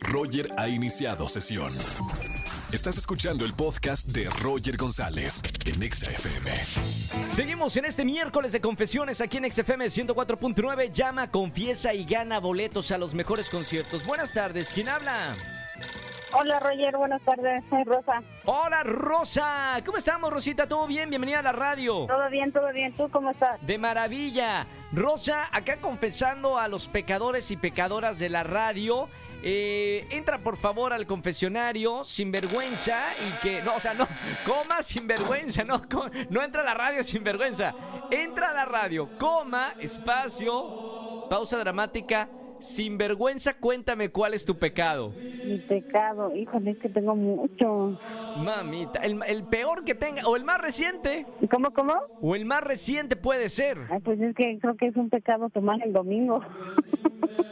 Roger ha iniciado sesión. Estás escuchando el podcast de Roger González en Exa FM. Seguimos en este miércoles de confesiones aquí en XFM 104.9. Llama, confiesa y gana boletos a los mejores conciertos. Buenas tardes, ¿quién habla? Hola Roger, buenas tardes, soy Rosa. Hola Rosa, ¿cómo estamos Rosita? ¿Todo bien? Bienvenida a la radio. Todo bien, todo bien, ¿tú cómo estás? De maravilla. Rosa, acá confesando a los pecadores y pecadoras de la radio. Eh, entra por favor al confesionario sin vergüenza y que no, o sea, no, coma sin vergüenza, no, no entra a la radio sin vergüenza. Entra a la radio, coma, espacio, pausa dramática, sin vergüenza, cuéntame cuál es tu pecado. Mi pecado, híjole, es que tengo mucho. Mamita, el, el peor que tenga, o el más reciente, ¿Y ¿Cómo, cómo? o el más reciente puede ser. Ay, pues es que creo que es un pecado tomar el domingo.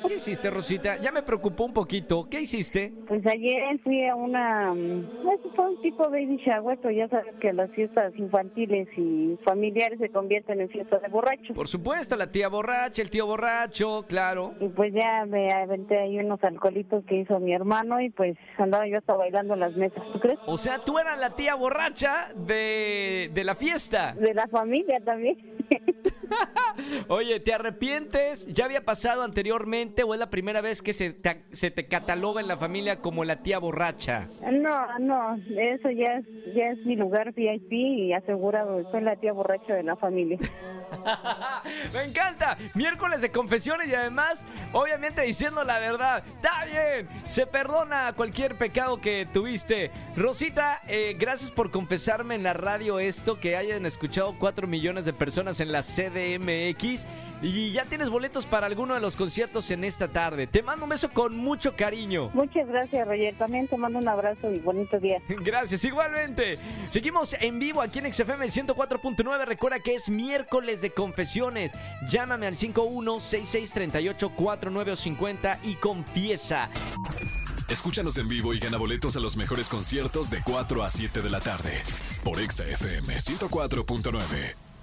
¿Qué hiciste, Rosita? Ya me preocupó un poquito. ¿Qué hiciste? Pues ayer fui a una, eso fue un tipo baby shower, pero ya sabes que las fiestas infantiles y familiares se convierten en fiestas de borrachos. Por supuesto, la tía borracha, el tío borracho, claro. Y pues ya me aventé ahí unos alcoholitos que hizo mi hermano y pues andaba yo hasta bailando en las mesas, ¿tú crees? O sea, tú eras la tía borracha de, de la fiesta. De la familia también. Oye, ¿te arrepientes? ¿Ya había pasado anteriormente o es la primera vez que se te, se te cataloga en la familia como la tía borracha? No, no, eso ya es, ya es mi lugar VIP y asegurado, soy la tía borracha de la familia. Me encanta. Miércoles de confesiones y además, obviamente diciendo la verdad. Está bien. Se perdona cualquier pecado que tuviste. Rosita, eh, gracias por confesarme en la radio esto que hayan escuchado 4 millones de personas en la CDMX. Y ya tienes boletos para alguno de los conciertos en esta tarde. Te mando un beso con mucho cariño. Muchas gracias, Roger. También te mando un abrazo y bonito día. Gracias, igualmente. Seguimos en vivo aquí en XFM 104.9. Recuerda que es miércoles de confesiones. Llámame al 5166384950 y confiesa. Escúchanos en vivo y gana boletos a los mejores conciertos de 4 a 7 de la tarde por Exa FM 104.9.